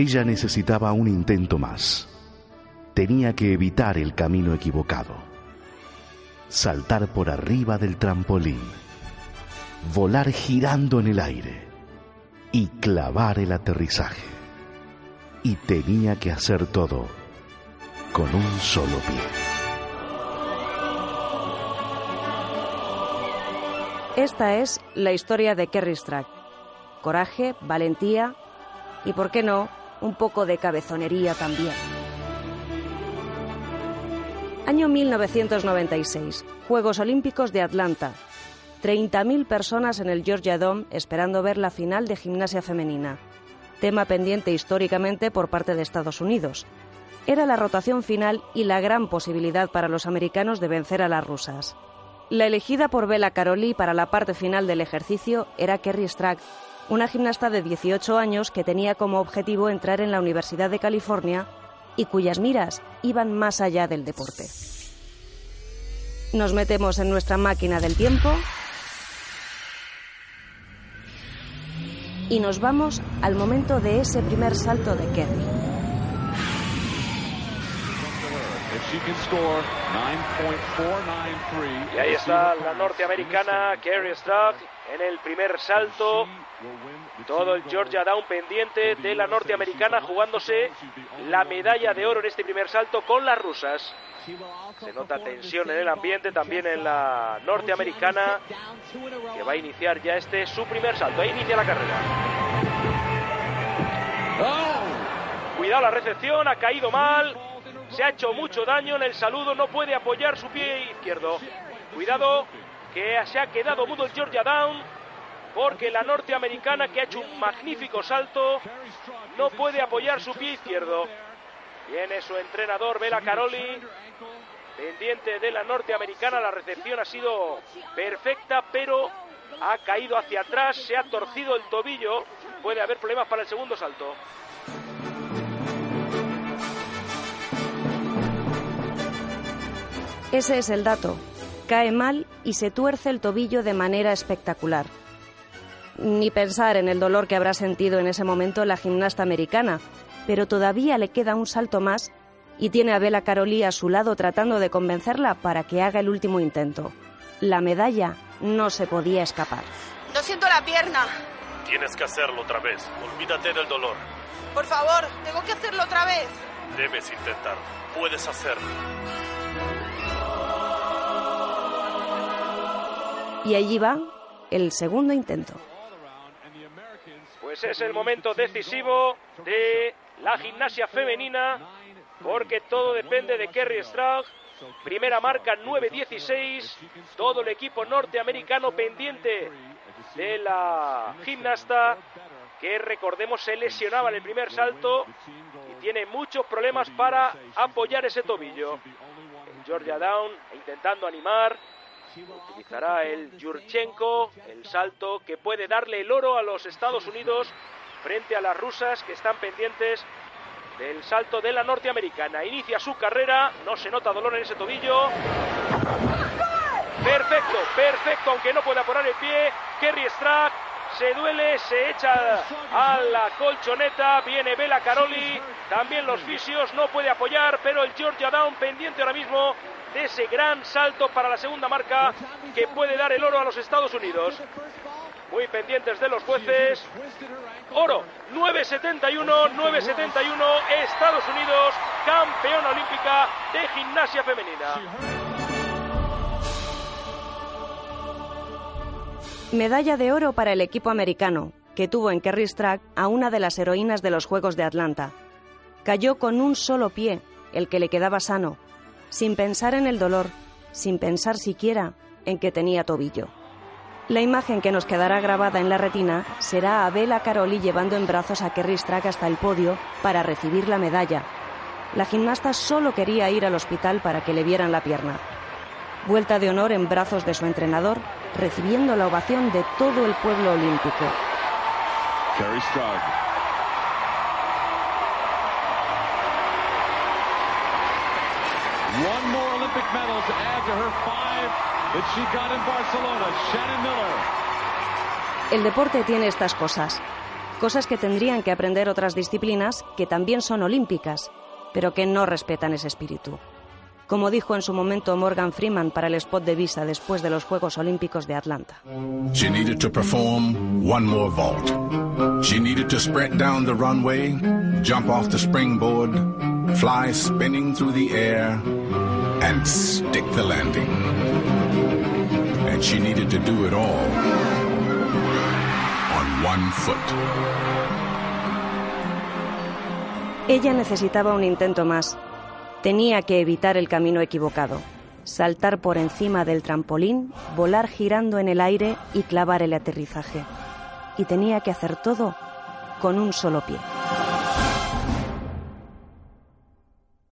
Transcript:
Ella necesitaba un intento más. Tenía que evitar el camino equivocado. Saltar por arriba del trampolín. Volar girando en el aire. Y clavar el aterrizaje. Y tenía que hacer todo con un solo pie. Esta es la historia de Kerry Strack. Coraje, valentía y, por qué no, un poco de cabezonería también. Año 1996, Juegos Olímpicos de Atlanta. 30.000 personas en el Georgia Dome esperando ver la final de gimnasia femenina. Tema pendiente históricamente por parte de Estados Unidos. Era la rotación final y la gran posibilidad para los americanos de vencer a las rusas. La elegida por Bela Caroli para la parte final del ejercicio era Kerry Strack, una gimnasta de 18 años que tenía como objetivo entrar en la Universidad de California y cuyas miras iban más allá del deporte. Nos metemos en nuestra máquina del tiempo y nos vamos al momento de ese primer salto de Kerry. Y ahí está la norteamericana Kerry Strack en el primer salto. Todo el Georgia Down pendiente de la norteamericana jugándose la medalla de oro en este primer salto con las rusas. Se nota tensión en el ambiente también en la norteamericana que va a iniciar ya este su primer salto. Ahí inicia la carrera. Cuidado la recepción, ha caído mal. Se ha hecho mucho daño en el saludo, no puede apoyar su pie izquierdo. Cuidado, que se ha quedado mudo el Georgia Down, porque la norteamericana, que ha hecho un magnífico salto, no puede apoyar su pie izquierdo. Viene su entrenador, Vela Caroli, pendiente de la norteamericana. La recepción ha sido perfecta, pero ha caído hacia atrás, se ha torcido el tobillo. Puede haber problemas para el segundo salto. Ese es el dato. Cae mal y se tuerce el tobillo de manera espectacular. Ni pensar en el dolor que habrá sentido en ese momento la gimnasta americana, pero todavía le queda un salto más y tiene a Bela Caroli a su lado tratando de convencerla para que haga el último intento. La medalla no se podía escapar. No siento la pierna. Tienes que hacerlo otra vez. Olvídate del dolor. Por favor, tengo que hacerlo otra vez. Debes intentarlo. Puedes hacerlo. Y allí va el segundo intento. Pues es el momento decisivo de la gimnasia femenina, porque todo depende de Kerry Straug. Primera marca 9-16, todo el equipo norteamericano pendiente de la gimnasta, que recordemos se lesionaba en el primer salto y tiene muchos problemas para apoyar ese tobillo. Georgia Down intentando animar, utilizará el Yurchenko, el salto que puede darle el oro a los Estados Unidos frente a las rusas que están pendientes del salto de la norteamericana. Inicia su carrera, no se nota dolor en ese tobillo. Perfecto, perfecto, aunque no puede apurar el pie. Kerry Strack se duele, se echa a la colchoneta, viene Bela Caroli, también los fisios, no puede apoyar, pero el Georgia Down pendiente ahora mismo de ese gran salto para la segunda marca que puede dar el oro a los Estados Unidos. Muy pendientes de los jueces. Oro, 9.71, 9.71, Estados Unidos, campeona olímpica de gimnasia femenina. Medalla de oro para el equipo americano, que tuvo en Kerry Strack a una de las heroínas de los Juegos de Atlanta. Cayó con un solo pie, el que le quedaba sano, sin pensar en el dolor, sin pensar siquiera en que tenía tobillo. La imagen que nos quedará grabada en la retina será a Bela Caroli llevando en brazos a Kerry Strack hasta el podio para recibir la medalla. La gimnasta solo quería ir al hospital para que le vieran la pierna. Vuelta de honor en brazos de su entrenador, recibiendo la ovación de todo el pueblo olímpico. Kerry Strack. One more Olympic medal to add to her five that she got in Barcelona. Shannon Miller. El deporte tiene estas cosas. Cosas que tendrían que aprender otras disciplinas que también son olímpicas, pero que no respetan ese espíritu. Como dijo en su momento Morgan Freeman para el spot de Visa después de los Juegos Olímpicos de Atlanta. She needed to perform one more vault. She needed to sprint down the runway, jump off the springboard, fly spinning through the air, and stick the landing. And she needed to do it all on one foot. Ella necesitaba un intento más. Tenía que evitar el camino equivocado, saltar por encima del trampolín, volar girando en el aire y clavar el aterrizaje. Y tenía que hacer todo con un solo pie.